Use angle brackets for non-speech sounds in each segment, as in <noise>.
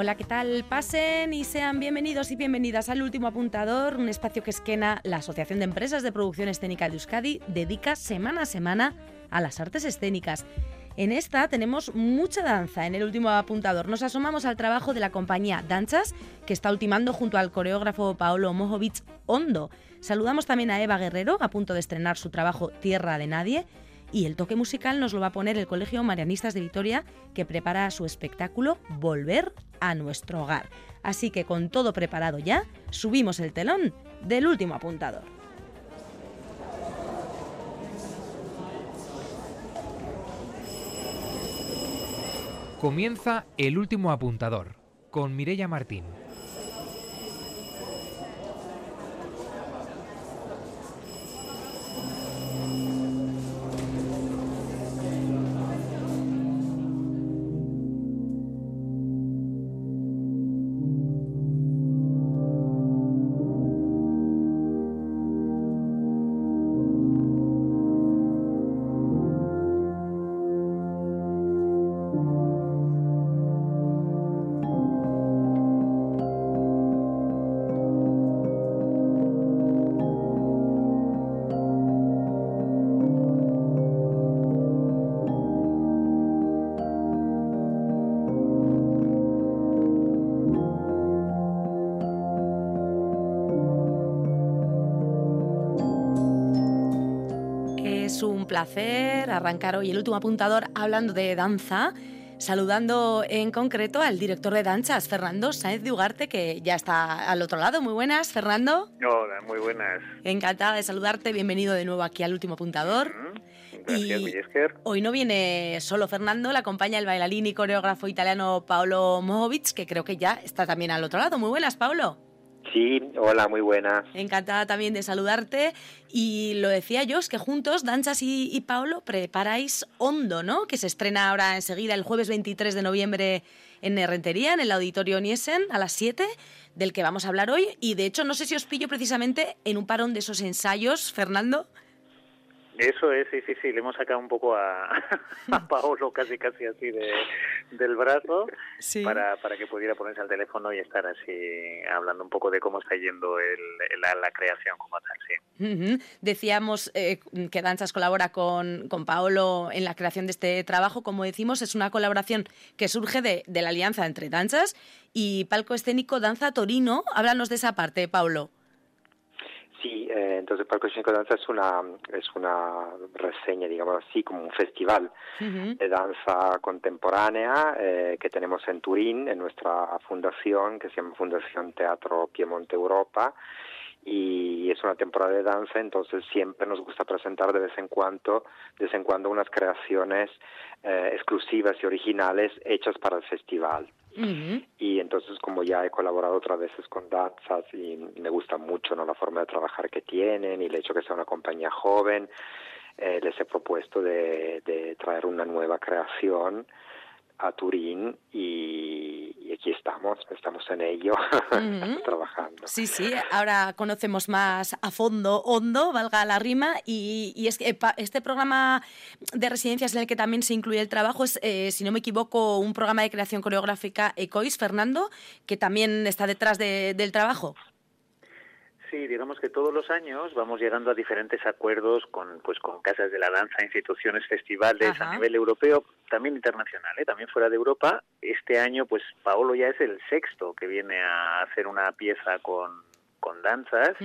Hola, ¿qué tal? Pasen y sean bienvenidos y bienvenidas al último apuntador, un espacio que esquena la Asociación de Empresas de Producción Escénica de Euskadi dedica semana a semana a las artes escénicas. En esta tenemos mucha danza en el último apuntador. Nos asomamos al trabajo de la compañía Danchas, que está ultimando junto al coreógrafo Paolo Mojovic Hondo. Saludamos también a Eva Guerrero, a punto de estrenar su trabajo Tierra de Nadie. Y el toque musical nos lo va a poner el Colegio Marianistas de Vitoria, que prepara su espectáculo Volver a nuestro hogar. Así que con todo preparado ya, subimos el telón del último apuntador. Comienza el último apuntador con Mirella Martín. Placer arrancar hoy el último apuntador hablando de danza, saludando en concreto al director de danzas, Fernando Sáenz de Ugarte, que ya está al otro lado. Muy buenas, Fernando. Hola, muy buenas. Encantada de saludarte, bienvenido de nuevo aquí al último apuntador. Gracias, y hoy no viene solo Fernando, le acompaña el bailarín y coreógrafo italiano Paolo Mojovic, que creo que ya está también al otro lado. Muy buenas, Paolo. Sí, hola, muy buena. Encantada también de saludarte. Y lo decía yo, es que juntos, Danchas y, y Paolo, preparáis Hondo, ¿no? Que se estrena ahora enseguida el jueves 23 de noviembre en Rentería, en el Auditorio Niesen, a las 7, del que vamos a hablar hoy. Y de hecho, no sé si os pillo precisamente en un parón de esos ensayos, Fernando. Eso es, sí, sí, sí, le hemos sacado un poco a, <laughs> a Paolo casi casi así de, del brazo para, para que pudiera ponerse al teléfono y estar así hablando un poco de cómo está yendo el, la, creación como tal, sí. Decíamos eh, que Danzas colabora con, con Paolo en la creación de este trabajo, como decimos, es una colaboración que surge de, de la alianza entre Danzas y Palco Escénico Danza Torino. Háblanos de esa parte, Paolo. Sí, eh, entonces Palco Escénico Danza es una, es una reseña, digamos así, como un festival de danza contemporánea eh, que tenemos en Turín, en nuestra fundación, que se llama Fundación Teatro Piemonte Europa, y es una temporada de danza, entonces siempre nos gusta presentar de vez en cuando, de vez en cuando unas creaciones eh, exclusivas y originales hechas para el festival. Y entonces como ya he colaborado otras veces con Danzas y me gusta mucho ¿no? la forma de trabajar que tienen y el hecho que sea una compañía joven, eh, les he propuesto de, de traer una nueva creación a Turín y, aquí estamos, estamos en ello, <laughs> trabajando. Sí, sí, ahora conocemos más a fondo, hondo, valga la rima, y, y es que este programa de residencias en el que también se incluye el trabajo es, eh, si no me equivoco, un programa de creación coreográfica ECOIS, Fernando, que también está detrás del trabajo. Sí, digamos que todos los años vamos llegando a diferentes acuerdos con, pues, con casas de la danza, instituciones, festivales a nivel europeo, también internacional, ¿eh? también fuera de Europa. Este año, pues Paolo ya es el sexto que viene a hacer una pieza con, con danzas.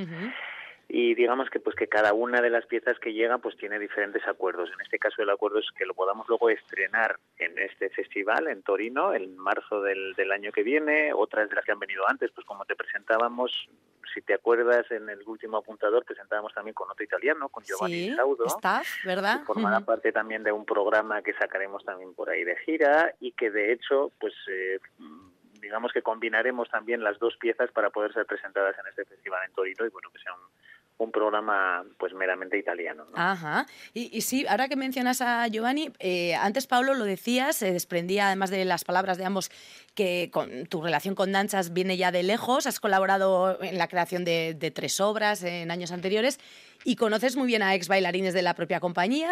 Y digamos que pues que cada una de las piezas que llega pues tiene diferentes acuerdos. En este caso el acuerdo es que lo podamos luego estrenar en este festival en Torino en marzo del, del año que viene, otras de las que han venido antes, pues como te presentábamos si te acuerdas, en el último apuntador presentábamos también con otro italiano, con Giovanni sí, Saudo. ¿verdad? Que formará parte también de un programa que sacaremos también por ahí de gira y que de hecho, pues eh, digamos que combinaremos también las dos piezas para poder ser presentadas en este festival en Torino y bueno, que sea un, un programa pues meramente italiano. ¿no? Ajá. Y, sí, ahora que mencionas a Giovanni, eh, antes Pablo lo decía, se desprendía además de las palabras de ambos que con, tu relación con Danzas viene ya de lejos, has colaborado en la creación de tres obras en años anteriores y conoces muy bien a ex bailarines de la propia compañía.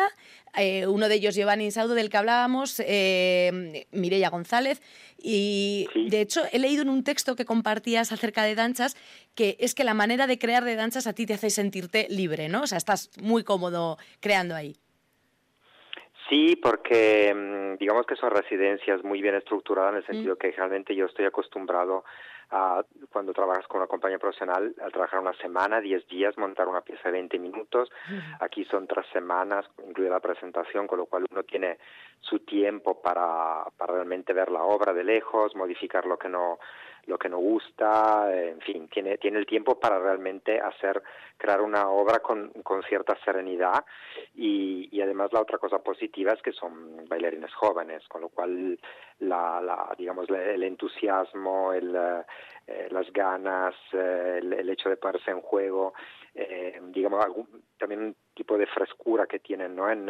Eh, uno de ellos, Giovanni Saudo, del que hablábamos, eh, Mireia González. Y de hecho, he leído en un texto que compartías acerca de danzas que es que la manera de crear de danzas a ti te hace sentirte libre, ¿no? O sea, estás muy cómodo creando ahí. Sí, porque mm, digamos que son residencias muy bien estructuradas en el sentido que realmente yo estoy acostumbrado a, cuando trabajas con una compañía profesional, a trabajar una semana, 10 días, montar una pieza de 20 minutos. Aquí son tres semanas, incluida la presentación, con lo cual uno tiene su tiempo para, para realmente ver la obra de lejos, modificar lo que no lo que nos gusta, en fin, tiene, tiene el tiempo para realmente hacer, crear una obra con, con cierta serenidad y, y, además la otra cosa positiva es que son bailarines jóvenes, con lo cual la, la digamos el entusiasmo, el, eh, las ganas, eh, el, hecho de ponerse en juego, eh, digamos algún, también un tipo de frescura que tienen, ¿no? En,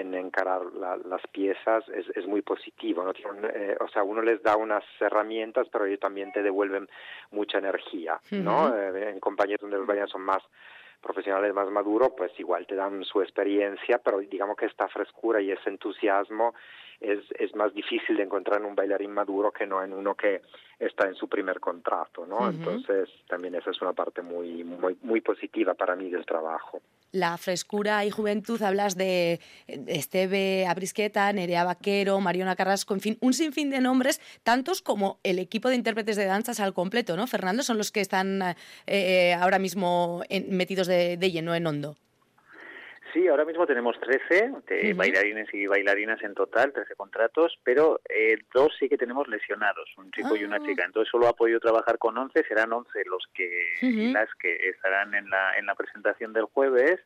en encarar las piezas es, es muy positivo. ¿no? Eh, o sea, uno les da unas herramientas, pero ellos también te devuelven mucha energía. ¿no? Eh, en compañías donde los bailarines son más profesionales más maduros, pues igual te dan su experiencia, pero digamos que esta frescura y ese entusiasmo es, es más difícil de encontrar en un bailarín maduro que no en uno que está en su primer contrato, ¿no? Entonces también esa es una parte muy, muy, muy positiva para mí del trabajo. La frescura y juventud, hablas de Esteve Abrisqueta, Nerea Vaquero, Mariona Carrasco, en fin, un sinfín de nombres, tantos como el equipo de intérpretes de danzas al completo, ¿no? Fernando, son los que están eh, ahora mismo metidos de lleno en hondo. Sí, ahora mismo tenemos 13 de bailarines y bailarinas en total, 13 contratos, pero eh, dos sí que tenemos lesionados, un chico y una ah. chica. Entonces solo ha podido trabajar con 11, serán 11 los que las que estarán en la, en la presentación del jueves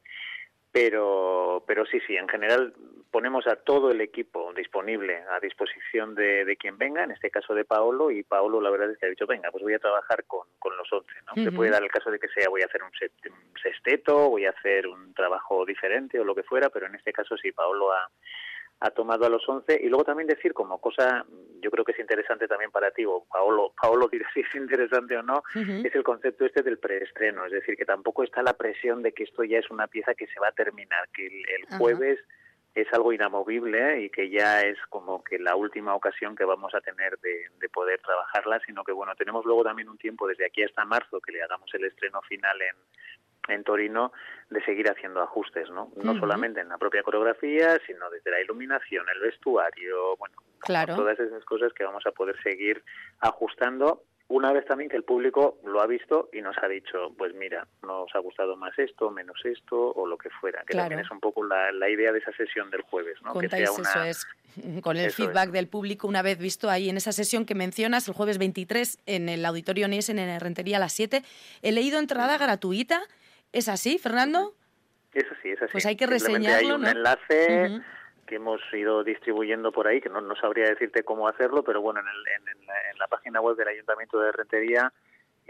pero pero sí sí en general ponemos a todo el equipo disponible a disposición de, de, quien venga en este caso de Paolo y Paolo la verdad es que ha dicho venga pues voy a trabajar con, con los 11 ¿no? se puede dar el caso de que sea voy a hacer un, sexteto voy a hacer un trabajo diferente o lo que fuera pero en este caso sí Paolo ha ha tomado a los 11 y luego también decir como cosa, yo creo que es interesante también para ti, o Paolo, Paolo dirá <laughs> si es interesante o no, es el concepto este del preestreno, es decir, que tampoco está la presión de que esto ya es una pieza que se va a terminar, que el, jueves es algo inamovible y que ya es como que la última ocasión que vamos a tener de, de, poder trabajarla, sino que bueno, tenemos luego también un tiempo desde aquí hasta marzo que le hagamos el estreno final en, en Torino de seguir haciendo ajustes, ¿no? No solamente en la propia coreografía, sino desde la iluminación, el vestuario, bueno, todas esas cosas que vamos a poder seguir ajustando. Una vez también que el público lo ha visto y nos ha dicho, pues mira, nos ha gustado más esto, menos esto o lo que fuera, que también es un poco la, idea de esa sesión del jueves, ¿no? que sea eso es, <laughs> con el feedback del público una vez visto ahí en esa sesión que mencionas el jueves 23 en el Auditorio Niesen en Rentería a las 7, he leído entrada gratuita ¿Es así, Fernando? Es así, es así. Pues hay que reseñarlo, hay un enlace que hemos ido distribuyendo por ahí, que no, no sabría decirte cómo hacerlo, pero bueno, en, el, en, la página web del Ayuntamiento de Rentería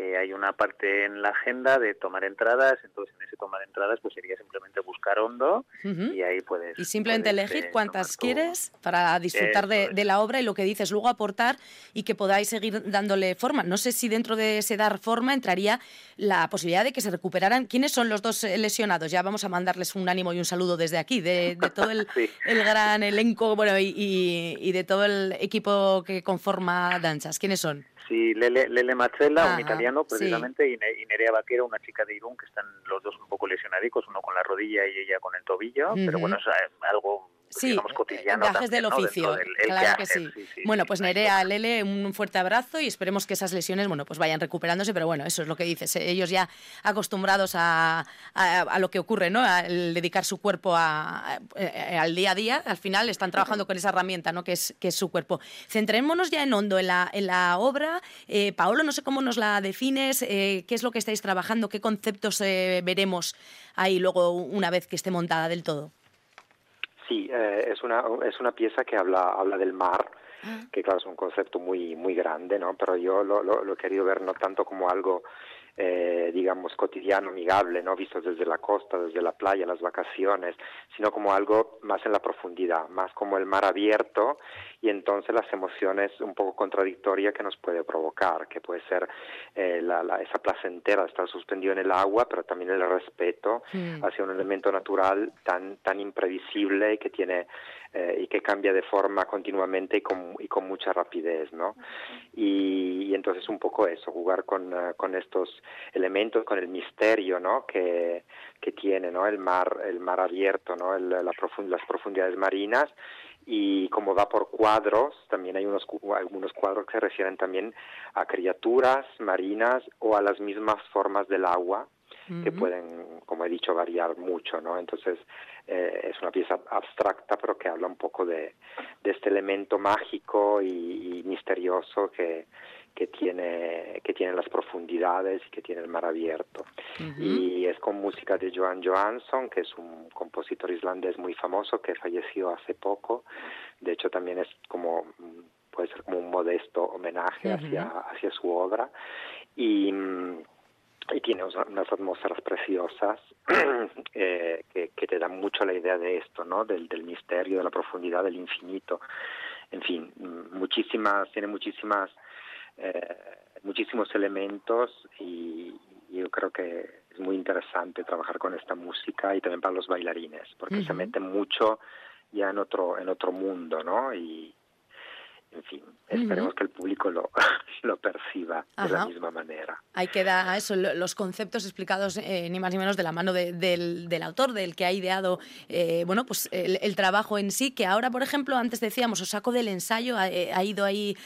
eh, hay una parte en la agenda de tomar entradas, entonces en ese tomar entradas pues sería simplemente buscar hondo y ahí puedes... Y simplemente elegir eh, cuántas quieres para disfrutar de, la obra y lo que dices, luego aportar y que podáis seguir dándole forma. No sé si dentro de ese dar forma entraría la posibilidad de que se recuperaran. ¿Quiénes son los dos lesionados? Ya vamos a mandarles un ánimo y un saludo desde aquí, de, todo el, <laughs> el, gran elenco bueno, y, y de todo el equipo que conforma Danzas. ¿Quiénes son? Sí, Lele, Lele Machella, un italiano precisamente, y, Nerea Vaquero, una chica de Irún, que están los dos un poco lesionadicos, uno con la rodilla y ella con el tobillo, pero bueno, es algo sí, gajes del oficio, claro que, sí. Bueno, pues Nerea, Lele, un fuerte abrazo y esperemos que esas lesiones, bueno, pues vayan recuperándose, pero bueno, eso es lo que dices, eh, ellos ya acostumbrados a, a, lo que ocurre, ¿no? Al dedicar su cuerpo a, eh, al día a día, al final están trabajando con esa herramienta, ¿no? Que es, que es su cuerpo. Centrémonos ya en hondo en la, en la obra. Eh, Paolo, no sé cómo nos la defines, qué es lo que estáis trabajando, qué conceptos veremos ahí luego una vez que esté montada del todo. Sí, eh, es, una, es una pieza que habla, habla del mar, ah. que claro es un concepto muy, muy grande, ¿no? Pero yo lo, lo, he querido ver no tanto como algo eh, digamos, cotidiano, amigable, ¿no? Visto desde la costa, desde la playa, las vacaciones, sino como algo más en la profundidad, más como el mar abierto y entonces las emociones un poco contradictorias que nos puede provocar, que puede ser eh, la, esa placentera de estar suspendido en el agua, pero también el respeto mm. hacia un elemento natural tan, tan imprevisible que tiene eh, y que cambia de forma continuamente y con, y con mucha rapidez, ¿no? Y, entonces un poco eso, jugar con, eh, con estos elementos, con el misterio, ¿no? Que, que tiene, ¿no? El mar, el mar abierto, ¿no? El, la las profundidades marinas y como va por cuadros, también hay unos, algunos cuadros que se refieren también a criaturas marinas o a las mismas formas del agua que pueden, como he dicho, variar mucho, ¿no? Entonces eh, es una pieza abstracta, pero que habla un poco de, de este elemento mágico y, misterioso que, que tiene que tiene las profundidades y que tiene el mar abierto. Y es con música de Johan Johansson que es un compositor islandés muy famoso que falleció hace poco. De hecho también es como puede ser como un modesto homenaje hacia hacia su obra. Y y tiene unas atmósferas preciosas <clears throat> eh, que, que, te dan mucho la idea de esto, ¿no? Del, del misterio, de la profundidad, del infinito. En fin, muchísimas, tiene muchísimas, eh, muchísimos elementos y, yo creo que es muy interesante trabajar con esta música y también para los bailarines, porque se mete mucho ya en otro, en otro mundo, ¿no? Y, en fin, esperemos que el público lo, <laughs> lo perciba de la misma manera. Ahí queda eso, los conceptos explicados eh, ni más ni menos de la mano del, del, autor, del que ha ideado eh, bueno, pues el, trabajo en sí, que ahora, por ejemplo, antes decíamos, os saco del ensayo, ha, eh, ido ahí,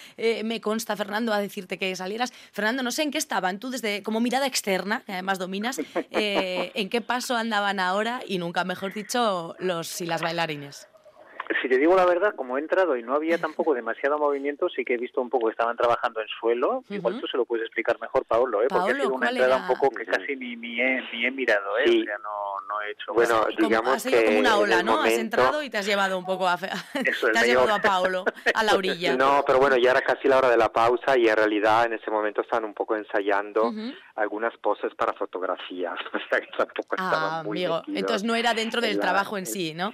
me consta, Fernando, a decirte que salieras. Fernando, no sé en qué estaban, tú desde como mirada externa, que además dominas, <laughs> en qué paso andaban ahora y nunca, mejor dicho, los y las bailarines. Si te digo la verdad, como he entrado y no había tampoco demasiado movimiento, sí que he visto un poco que estaban trabajando en suelo. Igual tú se lo puedes explicar mejor, Paolo, ¿eh? porque ha sido una entrada un poco que casi ni, ni, he, ni he mirado, ¿eh? o sea, no, no he hecho. Bueno, digamos como, que. como una ola, ¿no? Has entrado y te has llevado un poco a. <laughs> te has llevado a Paolo a la <laughs> orilla. No, pero bueno, ya era casi la hora de la pausa y en realidad en ese momento estaban un poco ensayando algunas poses para fotografías. <laughs> O sea que tampoco ah, muy amigo. Entonces no era dentro del trabajo en sí, ¿no?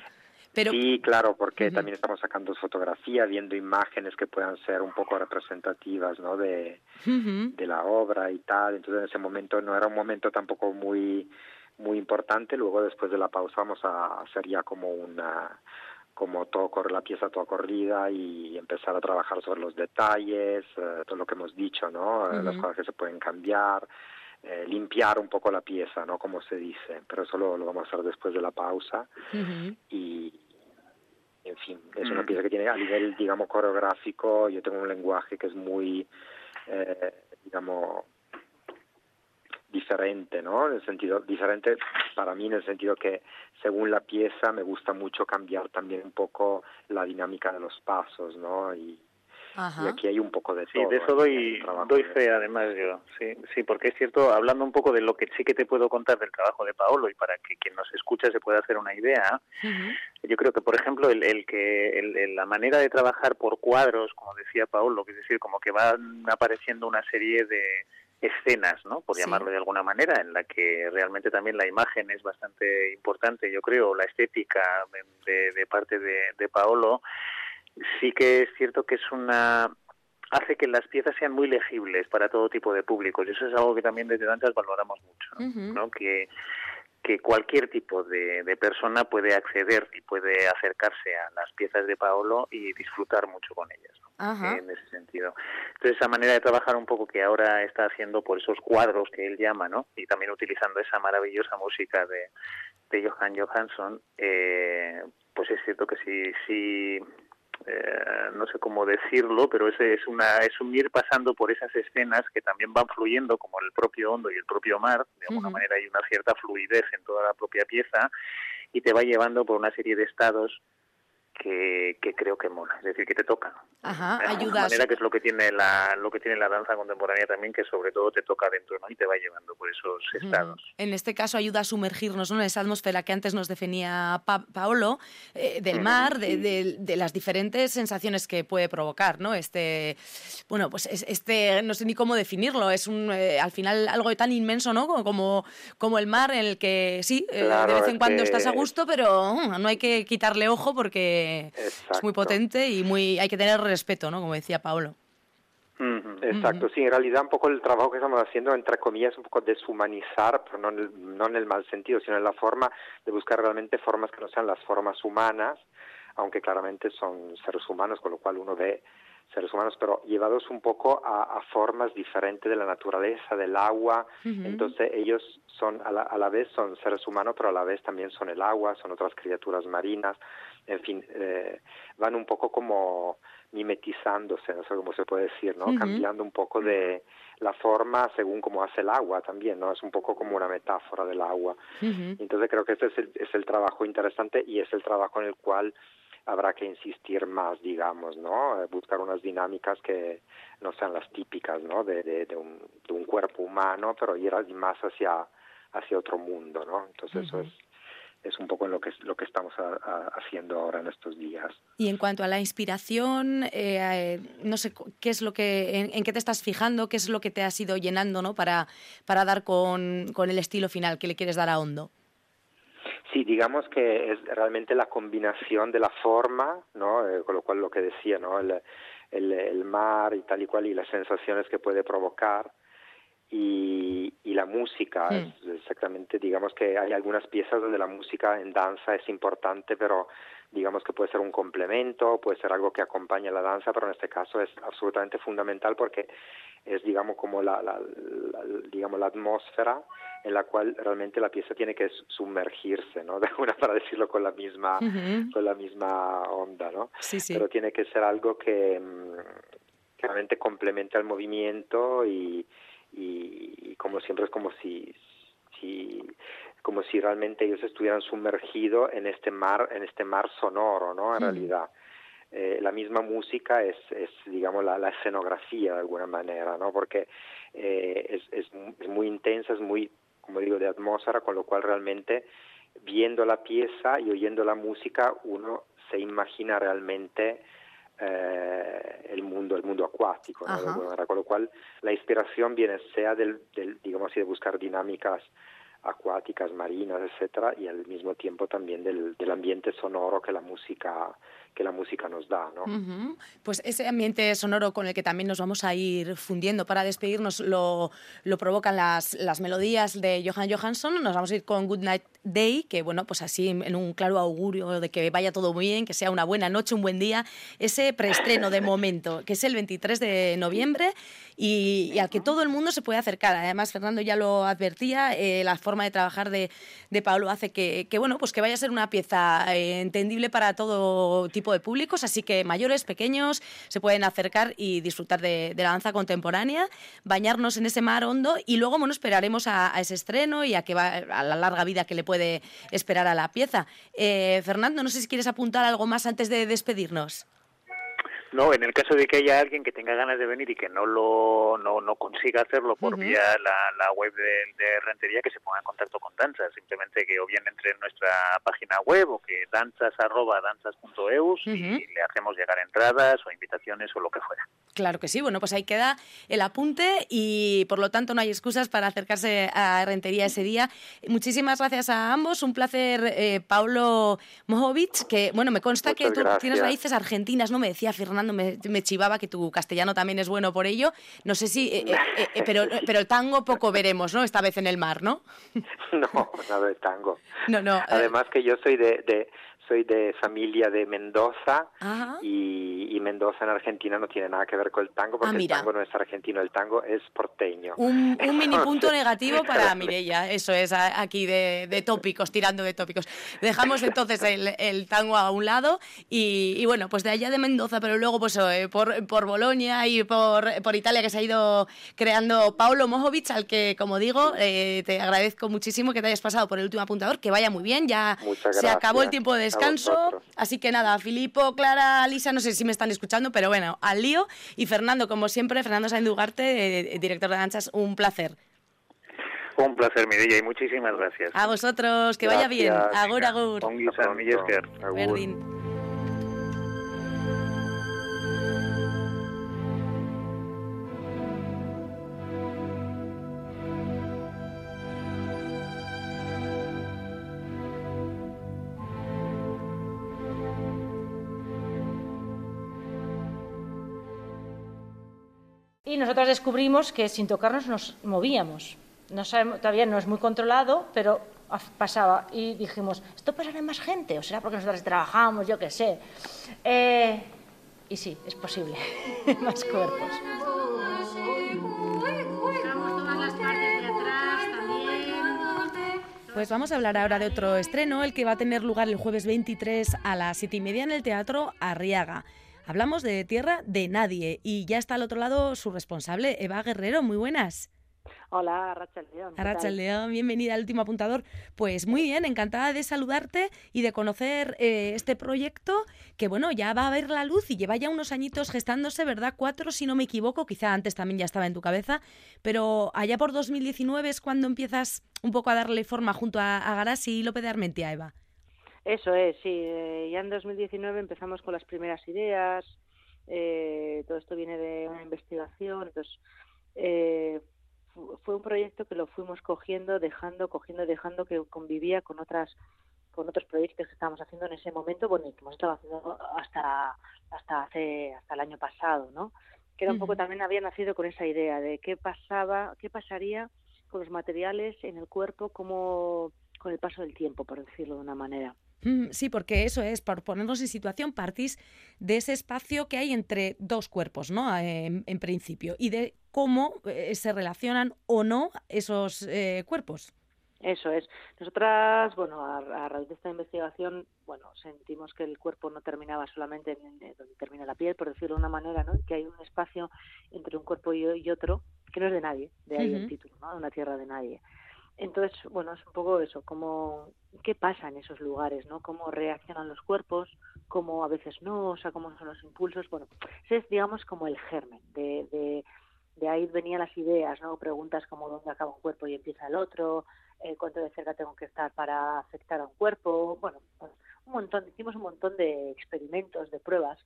Sí, claro, porque también estamos sacando fotografía, viendo imágenes que puedan ser un poco representativas, ¿no? De, de la obra y tal. Entonces en ese momento no era un momento tampoco muy muy importante. Luego después de la pausa vamos a hacer ya como una como todo corre la pieza toda corrida y empezar a trabajar sobre los detalles, eh, todo lo que hemos dicho, ¿no? Las cosas que se pueden cambiar, eh, limpiar un poco la pieza, ¿no? Como se dice, pero eso lo, vamos a hacer después de la pausa y en fin, es una mm. pieza que tiene a nivel, digamos, coreográfico, yo tengo un lenguaje que es muy, eh, digamos, diferente, ¿no? En el sentido, diferente para mí en el sentido que según la pieza me gusta mucho cambiar también un poco la dinámica de los pasos, ¿no? Y, y aquí hay un poco de todo. Sí, de eso doy, doy fe además yo. Sí, sí, porque es cierto, hablando un poco de lo que sí que te puedo contar del trabajo de Paolo y para que quien nos escucha se pueda hacer una idea, yo creo que, por ejemplo, el, el que el, la manera de trabajar por cuadros, como decía Paolo, que es decir, como que van apareciendo una serie de escenas, ¿no? Por llamarlo de alguna manera, en la que realmente también la imagen es bastante importante, yo creo, la estética de, de parte de, de Paolo, sí que es cierto que es una hace que las piezas sean muy legibles para todo tipo de públicos y eso es algo que también desde Danzas valoramos mucho, ¿no? Que que cualquier tipo de, de, persona puede acceder y puede acercarse a las piezas de Paolo y disfrutar mucho con ellas, ¿no? en ese sentido. Entonces esa manera de trabajar un poco que ahora está haciendo por esos cuadros que él llama, ¿no? Y también utilizando esa maravillosa música de, de Johan Johansson, eh, pues es cierto que sí, sí eh, no sé cómo decirlo, pero es, es, una, es un ir pasando por esas escenas que también van fluyendo, como el propio hondo y el propio mar, de alguna manera hay una cierta fluidez en toda la propia pieza, y te va llevando por una serie de estados que, creo que mola, es decir, que te toca. Ajá, de manera que es lo que tiene la lo que tiene la danza contemporánea también, que sobre todo te toca dentro ¿no? y te va llevando por esos estados. En este caso ayuda a sumergirnos en esa atmósfera que antes nos definía Paolo, eh, del mar, de, de, las diferentes sensaciones que puede provocar, ¿no? Este, bueno, pues este, no sé ni cómo definirlo, es un, eh, al final algo tan inmenso, ¿no? Como, como el mar en el que sí, eh, de vez en cuando estás a gusto, pero no hay que quitarle ojo porque es muy potente y muy hay que tener respeto, ¿no? Como decía Paolo. Exacto, sí, en realidad un poco el trabajo que estamos haciendo, entre comillas, un poco deshumanizar, pero no en, el, no en el mal sentido, sino en la forma de buscar realmente formas que no sean las formas humanas, aunque claramente son seres humanos, con lo cual uno ve seres humanos, pero llevados un poco a, formas diferentes de la naturaleza, del agua. Entonces ellos son a la, a la, vez son seres humanos, pero a la vez también son el agua, son otras criaturas marinas. En fin, eh, van un poco como mimetizándose, no sé cómo se puede decir, ¿no? Cambiando un poco de la forma según cómo hace el agua también, ¿no? Es un poco como una metáfora del agua. Entonces creo que este es el, es el trabajo interesante y es el trabajo en el cual habrá que insistir más, digamos, ¿no? Eh, buscar unas dinámicas que no sean las típicas, ¿no? De, de, un, de un cuerpo humano, pero ir más hacia, hacia otro mundo, ¿no? Entonces eso es es un poco lo que lo que estamos haciendo ahora en estos días. Y en cuanto a la inspiración, eh, no sé qué es lo que en, qué te estás fijando, qué es lo que te has ido llenando, ¿no? Para para dar con, con el estilo final que le quieres dar a Hondo. Sí, digamos que es realmente la combinación de la forma, ¿no? Eh, con lo cual lo que decía, ¿no? El, el, mar y tal y cual y las sensaciones que puede provocar y, y la música, hmm. exactamente, digamos que hay algunas piezas donde la música en danza es importante, pero digamos que puede ser un complemento, puede ser algo que acompaña la danza, pero en este caso es absolutamente fundamental porque es digamos como la, la, digamos la atmósfera en la cual realmente la pieza tiene que sumergirse, ¿no? <laughs> De alguna para decirlo con la misma con la misma onda, ¿no? Sí, sí. Pero tiene que ser algo que, mm, que realmente complemente al movimiento y, y, como siempre es como si, si como si realmente ellos estuvieran sumergidos en este mar en este mar sonoro, ¿no? En realidad eh, la misma música es, es digamos, la, la, escenografía de alguna manera, ¿no? Porque eh, es, es, es, muy intensa, es muy, como digo, de atmósfera, con lo cual realmente viendo la pieza y oyendo la música uno se imagina realmente eh, el mundo el mundo acuático, ¿no? con lo cual la inspiración viene sea del, del digamos así de buscar dinámicas acuáticas, marinas, etcétera, y al mismo tiempo también del, del ambiente sonoro que la música que la música nos da. ¿no? Pues ese ambiente sonoro con el que también nos vamos a ir fundiendo para despedirnos lo, lo provocan las, las melodías de Johan Johansson. Nos vamos a ir con Good Night Day, que bueno, pues así en un claro augurio de que vaya todo muy bien, que sea una buena noche, un buen día. Ese preestreno de momento, que es el 23 de noviembre y, al que todo el mundo se puede acercar. Además, Fernando ya lo advertía, eh, la forma de trabajar de, de Pablo hace que, que, bueno, pues que vaya a ser una pieza eh, entendible para todo tipo tipo de públicos, así que mayores, pequeños, se pueden acercar y disfrutar de, la danza contemporánea, bañarnos en ese mar hondo y luego bueno, esperaremos a, ese estreno y a, que va, a la larga vida que le puede esperar a la pieza. Eh, Fernando, no sé si quieres apuntar algo más antes de despedirnos. No, en el caso de que haya alguien que tenga ganas de venir y que no lo no, no consiga hacerlo por vía la, la web de, de, Rentería, que se ponga en contacto con Danzas. Simplemente que o bien entre en nuestra página web o que danzas arroba danzas.eus y le hacemos llegar entradas o invitaciones o lo que fuera. Claro que sí. Bueno, pues ahí queda el apunte y por lo tanto no hay excusas para acercarse a Rentería ese día. Muchísimas gracias a ambos. Un placer, eh, Paulo Mojovic, que bueno, me consta que tú tienes raíces argentinas, ¿no? Me decía Fernando me, chivaba que tu castellano también es bueno por ello. No sé si, eh, eh, eh, pero, pero el tango poco veremos, ¿no? Esta vez en el mar, ¿no? <laughs> no, nada de tango. No, no. Además que yo soy de, de soy de familia de Mendoza y, Mendoza en Argentina no tiene nada que ver con el tango porque ah, el tango no es argentino, el tango es porteño. Un, mini <laughs> punto negativo para Mirella, eso es aquí de, tópicos, tirando de tópicos. Dejamos entonces el, tango a un lado y, bueno, pues de allá de Mendoza, pero luego pues eh, por, por Bolonia y por, por Italia que se ha ido creando Paulo Mojovic, al que como digo, eh, te agradezco muchísimo que te hayas pasado por el último apuntador, que vaya muy bien, ya se acabó el tiempo de descanso. Así que nada, Filipo, Clara, Lisa, no sé si me están escuchando, pero bueno, al lío. Y Fernando, como siempre, Fernando Sainz Ugarte, eh, director de danzas, un placer. Un placer, Mireia, y muchísimas gracias. A vosotros, que vaya bien. Agur, agur. Y nosotros descubrimos que sin tocarnos nos movíamos. No sabemos, todavía no es muy controlado, pero pasaba. Y dijimos, ¿esto pasará en más gente? ¿O será porque nosotros trabajamos, yo qué sé? Eh, y sí, es posible, <laughs> más cuerpos. Pues vamos a hablar ahora de otro estreno, el que va a tener lugar el jueves 23 a las 7 y media en el Teatro Arriaga. Hablamos de Tierra de Nadie y ya está al otro lado su responsable, Eva Guerrero. Muy buenas. Hola, Rachel León. Rachel León, bienvenida al último apuntador. Pues muy bien, encantada de saludarte y de conocer eh, este proyecto que, bueno, ya va a ver la luz y lleva ya unos añitos gestándose, ¿verdad? Cuatro, si no me equivoco, quizá antes también ya estaba en tu cabeza, pero allá por 2019 es cuando empiezas un poco a darle forma junto a, a Garasi y López de Armentia, Eva. Eso es, sí. Eh, ya en 2019 empezamos con las primeras ideas. Eh, todo esto viene de una investigación. Entonces, eh, fue un proyecto que lo fuimos cogiendo, dejando, cogiendo, dejando, que convivía con otras con otros proyectos que estábamos haciendo en ese momento, bueno, y que hemos estado haciendo hasta hasta hace hasta el año pasado, ¿no? Que era un poco también había nacido con esa idea de qué pasaba, qué pasaría con los materiales en el cuerpo, como con el paso del tiempo, por decirlo de una manera. Mm, sí, porque eso es, por ponernos en situación, partís de ese espacio que hay entre dos cuerpos, ¿no? En, principio, y de cómo eh, se relacionan o no esos eh, cuerpos. Eso es. Nosotras, bueno, a, raíz de esta investigación, bueno, sentimos que el cuerpo no terminaba solamente en, donde termina la piel, por decirlo de una manera, ¿no? Que hay un espacio entre un cuerpo y, otro que no es de nadie, de ahí el título, ¿no? Una tierra de nadie. Entonces, bueno, es un poco eso, cómo, qué pasa en esos lugares, ¿no? Cómo reaccionan los cuerpos, cómo a veces no, o sea, cómo son los impulsos. Bueno, ese es, digamos, como el germen. De, de, de ahí venían las ideas, ¿no? Preguntas como dónde acaba un cuerpo y empieza el otro, eh, cuánto de cerca tengo que estar para afectar a un cuerpo. Bueno, pues, un montón, hicimos un montón de experimentos, de pruebas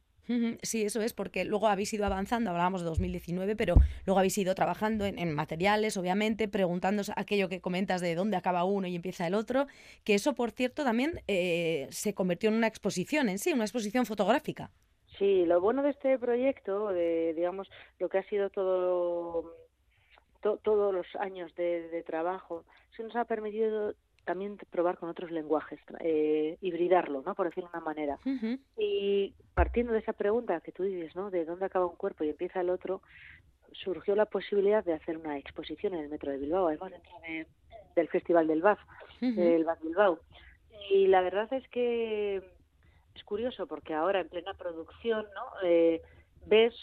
Sí, eso es, porque luego habéis ido avanzando, hablábamos de 2019, pero luego habéis ido trabajando en, materiales, obviamente, preguntándoos aquello que comentas de dónde acaba uno y empieza el otro, que eso, por cierto, también eh, se convirtió en una exposición en sí, una exposición fotográfica. Sí, lo bueno de este proyecto, de, digamos, lo que ha sido todo, todos los años de, de trabajo, se nos ha permitido también probar con otros lenguajes, eh, hibridarlo, ¿no? Por decirlo de una manera. Y partiendo de esa pregunta que tú dices, ¿no? De dónde acaba un cuerpo y empieza el otro, surgió la posibilidad de hacer una exposición en el Metro de Bilbao, además dentro del Festival del BAF, del BAF Bilbao. Y la verdad es que es curioso porque ahora en plena producción, ¿no? Eh, ves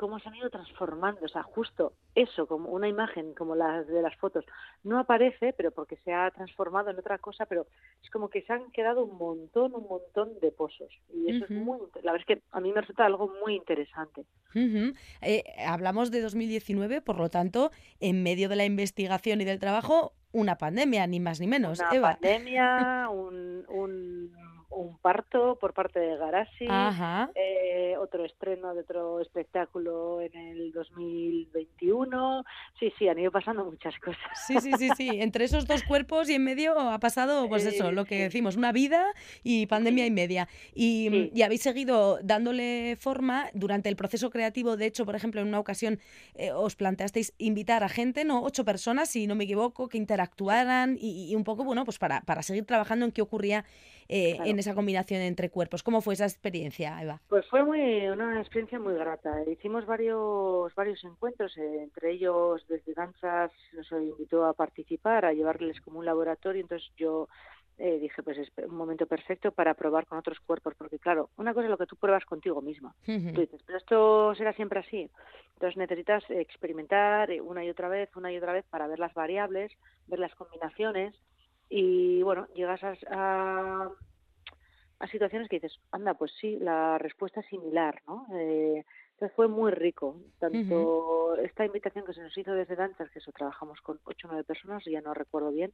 cómo se han ido transformando, o sea, justo eso, como una imagen como la de las fotos, no aparece, pero porque se ha transformado en otra cosa, pero es como que se han quedado un montón, un montón de pozos. Y eso es muy, la verdad es que a mí me resulta algo muy interesante. Eh, hablamos de 2019, por lo tanto, en medio de la investigación y del trabajo, una pandemia, ni más ni menos. Una pandemia, <laughs> un, un un parto por parte de Garasi, eh, otro estreno de otro espectáculo en el 2021. Sí, sí, han ido pasando muchas cosas. Sí, sí, sí, sí. Entre esos dos cuerpos y en medio ha pasado, pues eso, lo que decimos, una vida y pandemia y media. Y, habéis seguido dándole forma durante el proceso creativo. De hecho, por ejemplo, en una ocasión eh, os planteasteis invitar a gente, no ocho personas, si no me equivoco, que interactuaran y, un poco, bueno, pues para, para seguir trabajando en qué ocurría eh, en esa combinación entre cuerpos. ¿Cómo fue esa experiencia, Eva? Pues fue muy, una experiencia muy grata. Hicimos varios, varios encuentros, eh, entre ellos desde Danzas nos invitó a participar, a llevarles como un laboratorio, entonces yo eh, dije, pues es un momento perfecto para probar con otros cuerpos, porque claro, una cosa es lo que tú pruebas contigo misma. Tú dices, pero esto será siempre así. Entonces necesitas experimentar una y otra vez, una y otra vez para ver las variables, ver las combinaciones y bueno, llegas a, a, situaciones que dices, anda, pues sí, la respuesta es similar, ¿no? Eh, entonces fue muy rico, tanto esta invitación que se nos hizo desde Danzas, que eso trabajamos con ocho o nueve personas, ya no recuerdo bien.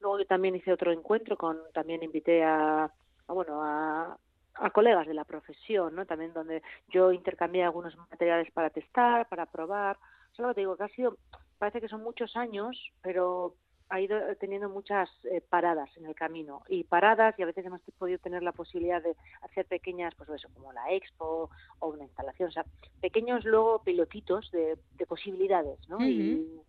Luego yo también hice otro encuentro con, también invité a, bueno, a, a colegas de la profesión, ¿no? También donde yo intercambié algunos materiales para testar, para probar. Solo te digo que ha sido, parece que son muchos años, pero ha ido teniendo muchas eh, paradas en el camino. Y paradas y a veces hemos podido tener la posibilidad de hacer pequeñas, pues eso, como la expo o una instalación, o sea, pequeños luego pilotitos de, posibilidades, ¿no? Y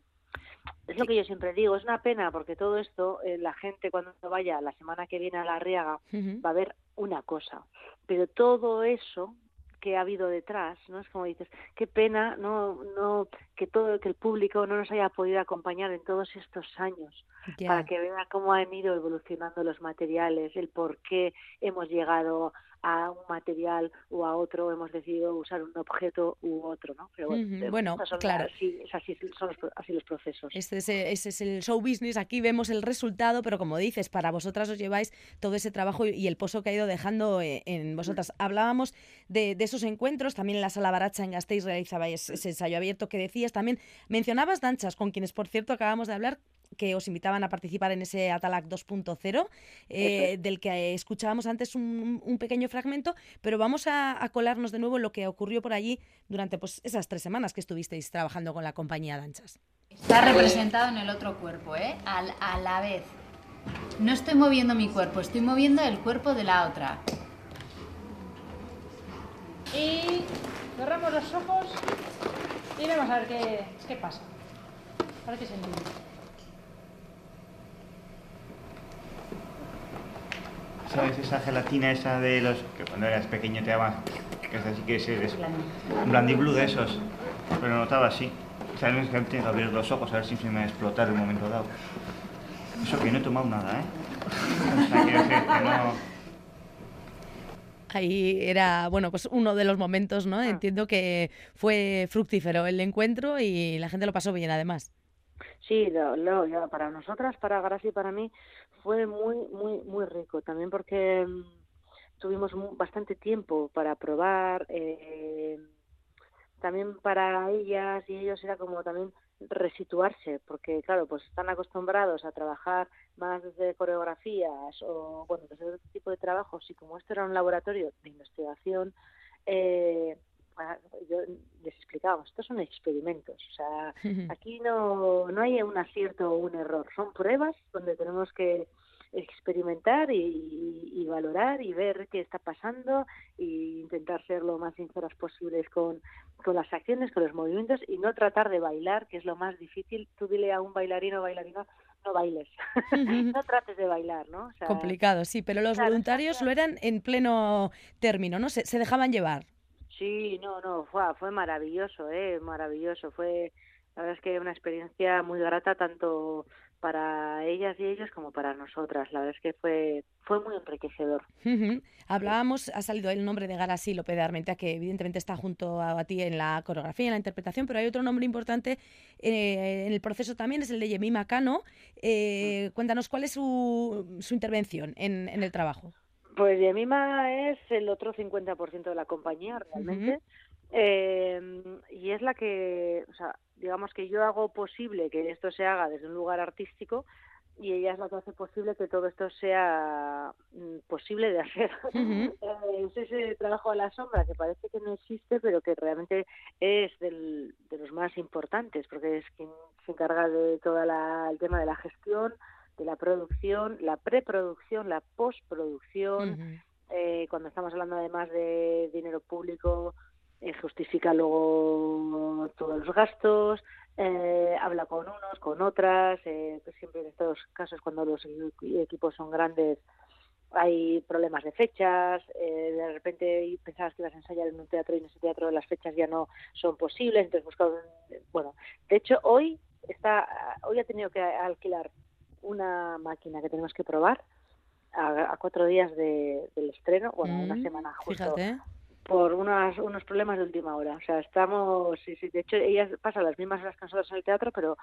es lo que yo siempre digo, es una pena porque todo esto, eh, la gente cuando vaya la semana que viene a la Riaga va a ver una cosa, pero todo eso que ha habido detrás, ¿no? Es como dices, qué pena, no, no, que todo, que el público no nos haya podido acompañar en todos estos años para que vea cómo han ido evolucionando los materiales, el por qué hemos llegado a un material o a otro, hemos decidido usar un objeto u otro, ¿no? Pero bueno, claro. Así, son los, así los procesos. Este es, ese es el show business, aquí vemos el resultado, pero como dices, para vosotras os lleváis todo ese trabajo y el pozo que ha ido dejando eh, en vosotras. Hablábamos de, esos encuentros, también en la Sala Baracha en Gasteiz realizabais ese ensayo abierto que decías, también mencionabas danchas, con quienes por cierto acabamos de hablar, que os invitaban a participar en ese Atalac 2.0, eh, del que escuchábamos antes un, pequeño fragmento, pero vamos a, colarnos de nuevo en lo que ocurrió por allí durante pues, esas tres semanas que estuvisteis trabajando con la compañía Danchas. Está representado en el otro cuerpo, ¿eh? a la vez. No estoy moviendo mi cuerpo, estoy moviendo el cuerpo de la otra. Y cerramos los ojos y vamos a ver qué, qué pasa. A ver qué sentimos. ¿Sabes? Esa gelatina esa de los que cuando eras pequeño te daban, que es así que es, es un blandiblu de esos, pero notaba así. Sabes que tengo que abrir los ojos a ver si se me va a explotar en un momento dado. Eso que no he tomado nada, ¿eh? O sea, quiero decir que no... Ahí era, bueno, pues uno de los momentos, ¿no? Ah. Entiendo que fue fructífero el encuentro y la gente lo pasó bien, además. Sí, lo, lo, ya para nosotras, para Gracia y para mí, fue muy, muy, muy rico. También porque mm, tuvimos bastante tiempo para probar. Eh, también para ellas y ellos era como también resituarse, porque claro, pues están acostumbrados a trabajar más desde coreografías o bueno, desde otro tipo de trabajos y como esto era un laboratorio de investigación, eh, yo les explicaba, estos son experimentos, o sea, <laughs> aquí no, no hay un acierto o un error, son pruebas donde tenemos que experimentar y, valorar y ver qué está pasando e intentar ser lo más sinceras posibles con, con las acciones, con los movimientos y no tratar de bailar, que es lo más difícil. Tú dile a un bailarino o bailarina, no bailes, <laughs> no <laughs> trates de bailar, ¿no? Complicado, sí, pero los voluntarios lo eran en pleno término, ¿no? Se, se dejaban llevar. Sí, no, no, fue, fue maravilloso, ¿eh? Maravilloso. Fue, la verdad es que una experiencia muy grata tanto para ellas y ellos como para nosotras. La verdad es que fue, fue muy enriquecedor. Hablábamos, ha salido el nombre de Garasi López de Armentia, que evidentemente está junto a, ti en la coreografía, en la interpretación, pero hay otro nombre importante eh, en el proceso también, es el de Yemima Cano. Eh. Cuéntanos, ¿cuál es su, su intervención en, en el trabajo? Pues Yemima es el otro 50% de la compañía realmente. eh, y es la que, o sea, digamos que yo hago posible que esto se haga desde un lugar artístico y ella es la que hace posible que todo esto sea mm, posible de hacer. Eh, <laughs> es ese trabajo a la sombra que parece que no existe, pero que realmente es del, de los más importantes, porque es quien se encarga de todo el tema de la gestión, de la producción, la preproducción, la postproducción. eh, cuando estamos hablando además de dinero público, eh, justifica luego todos los gastos, eh, habla con unos, con otras. Eh, pues siempre en estos casos, cuando los equipos son grandes, hay problemas de fechas, eh, de repente pensabas que ibas a ensayar en un teatro y en ese teatro las fechas ya no son posibles, entonces buscamos, bueno, de hecho hoy está, hoy ha tenido que alquilar una máquina que tenemos que probar a, cuatro días del estreno, bueno, una semana justo por unos, unos problemas de última hora. O sea, estamos, sí, sí, de hecho, ella pasa las mismas horas que en el teatro, pero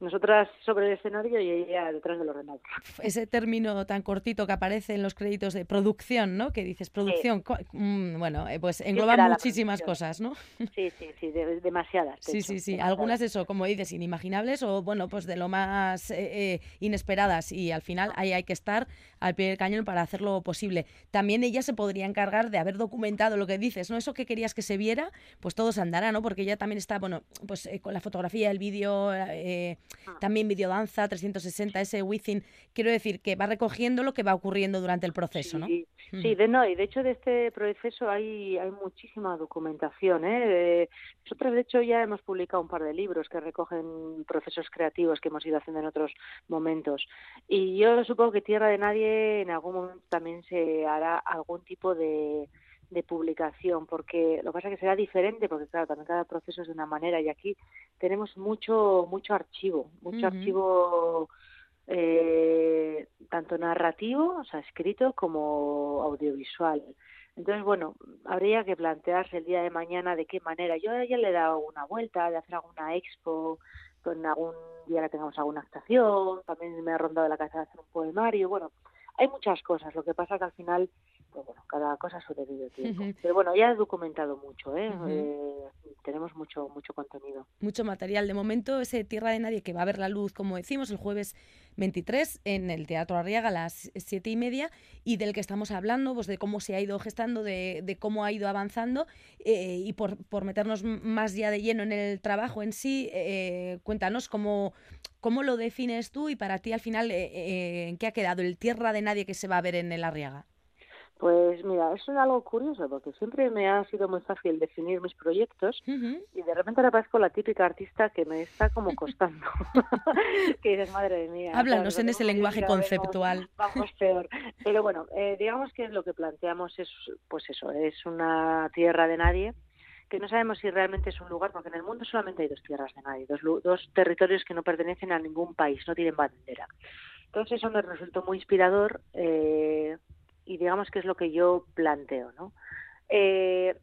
nosotras sobre el escenario y ella detrás del ordenador. Ese término tan cortito que aparece en los créditos de producción, ¿no? Que dices producción, mm, bueno, eh, pues engloba muchísimas cosas, ¿no? Sí, sí, sí, demasiadas. sí, sí, sí, algunas de eso, como dices, inimaginables o, bueno, pues de lo más eh, eh, inesperadas y al final ahí hay que estar al pie del cañón para hacerlo posible. También ella se podría encargar de haber documentado lo que dices, ¿no? Eso que querías que se viera, pues todo se andará, ¿no? Porque ella también está, bueno, pues eh, con la fotografía, el vídeo, eh, ah. también videodanza, 360, ese Within, quiero decir que va recogiendo lo que va ocurriendo durante el proceso, ¿no? Sí, sí de, no, y de hecho de este proceso hay, hay muchísima documentación, ¿eh? Nosotros, de hecho, ya hemos publicado un par de libros que recogen procesos creativos que hemos ido haciendo en otros momentos. Y yo supongo que Tierra de Nadie en algún momento también se hará algún tipo de, de publicación, porque lo que pasa es que será diferente, porque claro, también cada proceso es de una manera y aquí tenemos mucho mucho archivo, mucho archivo eh, tanto narrativo, o sea, escrito, como audiovisual. Entonces, bueno, habría que plantearse el día de mañana de qué manera. Yo ya le he dado una vuelta, de hacer alguna expo, con algún día que tengamos alguna actuación, también me ha rondado la casa de hacer un poemario, bueno, hay muchas cosas, lo que pasa que al final pues bueno, cada cosa su debido tiempo. Pero bueno, ya he documentado mucho, ¿eh? ¿eh? tenemos mucho mucho contenido. Mucho material. De momento, ese Tierra de Nadie que va a ver la luz, como decimos, el jueves 23 en el Teatro Arriaga a las siete y media y del que estamos hablando, pues de cómo se ha ido gestando, de, de cómo ha ido avanzando eh, y por, por, meternos más ya de lleno en el trabajo en sí, eh, cuéntanos cómo, cómo lo defines tú y para ti al final en qué ha quedado el Tierra de Nadie que se va a ver en el Arriaga. Pues mira, eso es algo curioso porque siempre me ha sido muy fácil definir mis proyectos y de repente ahora parezco la típica artista que me está como costando. <laughs> <laughs> que dices, madre mía. Háblanos en ese lenguaje conceptual. <laughs> Vamos, peor. Pero bueno, eh, digamos que lo que planteamos es, pues eso, es una tierra de nadie que no sabemos si realmente es un lugar, porque en el mundo solamente hay dos tierras de nadie, dos, dos territorios que no pertenecen a ningún país, no tienen bandera. Entonces eso me resultó muy inspirador eh, y digamos que es lo que yo planteo, ¿no? Eh,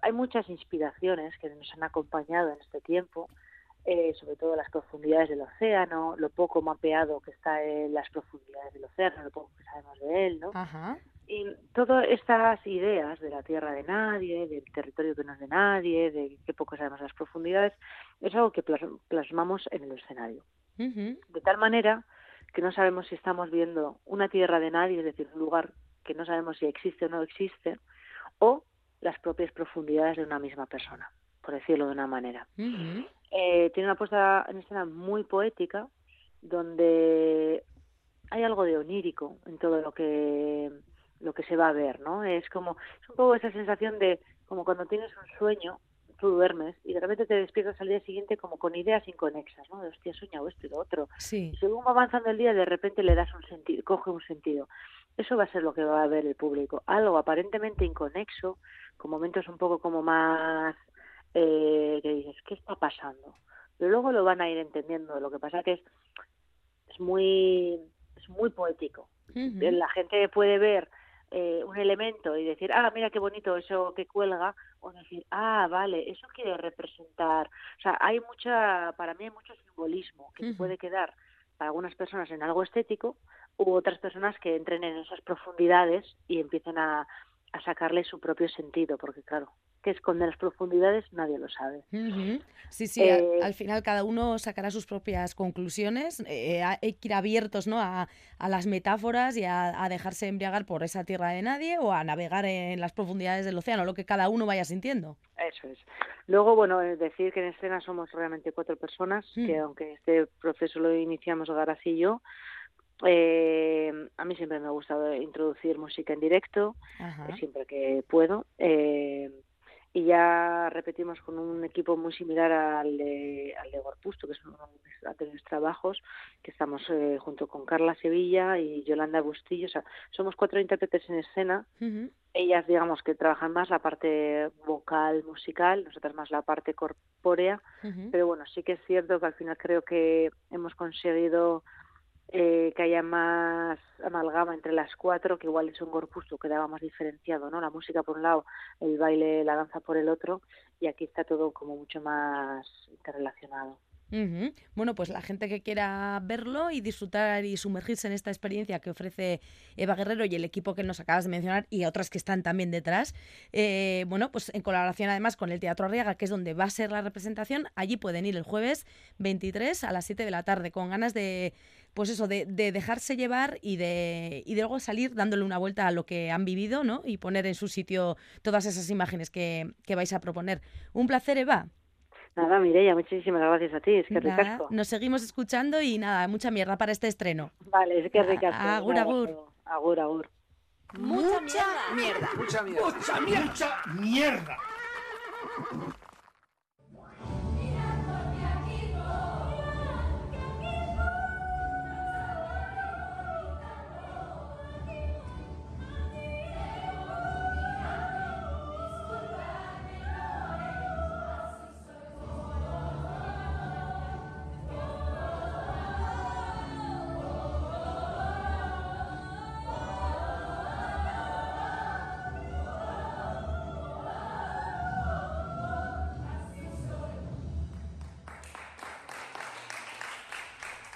hay muchas inspiraciones que nos han acompañado en este tiempo, eh, sobre todo las profundidades del océano, lo poco mapeado que está en las profundidades del océano, lo poco que sabemos de él, ¿no? Y todas estas ideas de la tierra de nadie, del territorio que no es de nadie, de qué poco sabemos las profundidades, es algo que plasmamos en el escenario. De tal manera que no sabemos si estamos viendo una tierra de nadie, es decir, un lugar que no sabemos si existe o no existe, o las propias profundidades de una misma persona, por decirlo de una manera. Eh, tiene una puesta en escena muy poética, donde hay algo de onírico en todo lo que lo que se va a ver, ¿no? Es como es un poco esa sensación de como cuando tienes un sueño tú duermes y de repente te despiertas al día siguiente como con ideas inconexas, ¿no? De hostia, he soñado esto y lo otro. Sí. Y según va avanzando el día, de repente le das un sentido, coge un sentido. Eso va a ser lo que va a ver el público. Algo aparentemente inconexo, con momentos un poco como más eh, que dices, ¿qué está pasando? Pero luego lo van a ir entendiendo. Lo que pasa que es, es muy es muy poético. La gente puede ver eh, un elemento y decir, ah, mira qué bonito eso que cuelga, o decir, ah, vale, eso quiere representar. O sea, hay mucha, para mí hay mucho simbolismo que puede quedar para algunas personas en algo estético u otras personas que entren en esas profundidades y empiecen a, a sacarle su propio sentido, porque claro, que esconde las profundidades nadie lo sabe. Sí, sí, eh, al, final cada uno sacará sus propias conclusiones, eh, hay que ir abiertos ¿no? a, a las metáforas y a, dejarse embriagar por esa tierra de nadie o a navegar en las profundidades del océano, lo que cada uno vaya sintiendo. Eso es. Luego, bueno, decir que en escena somos realmente cuatro personas, mm. que aunque este proceso lo iniciamos Garas y yo, eh, a mí siempre me ha gustado introducir música en directo, siempre que puedo. Eh, y ya repetimos con un equipo muy similar al de, al de Gorpusto, que es uno de mis trabajos, que estamos eh, junto con Carla Sevilla y Yolanda Bustillo. O sea, somos cuatro intérpretes en escena. Ellas, digamos, que trabajan más la parte vocal, musical, nosotras más la parte corpórea. Pero bueno, sí que es cierto que al final creo que hemos conseguido eh, que haya más amalgama entre las cuatro, que igual es un corpus que quedaba más diferenciado, ¿no? La música por un lado, el baile, la danza por el otro, y aquí está todo como mucho más interrelacionado. Bueno, pues la gente que quiera verlo y disfrutar y sumergirse en esta experiencia que ofrece Eva Guerrero y el equipo que nos acabas de mencionar y otras que están también detrás, eh, bueno, pues en colaboración además con el Teatro Arriaga, que es donde va a ser la representación, allí pueden ir el jueves 23 a las 7 de la tarde con ganas de, pues eso, de, dejarse llevar y de, y de luego salir dándole una vuelta a lo que han vivido, ¿no? Y poner en su sitio todas esas imágenes que, que vais a proponer. Un placer, Eva. Nada, Mireia, muchísimas gracias a ti, es que ricasco. Nos seguimos escuchando y nada, mucha mierda para este estreno. Vale, es que ricasco. Agur, agur. Agur, agur. Mucha mierda. Mucha mierda. Mucha mierda. Mucha mierda.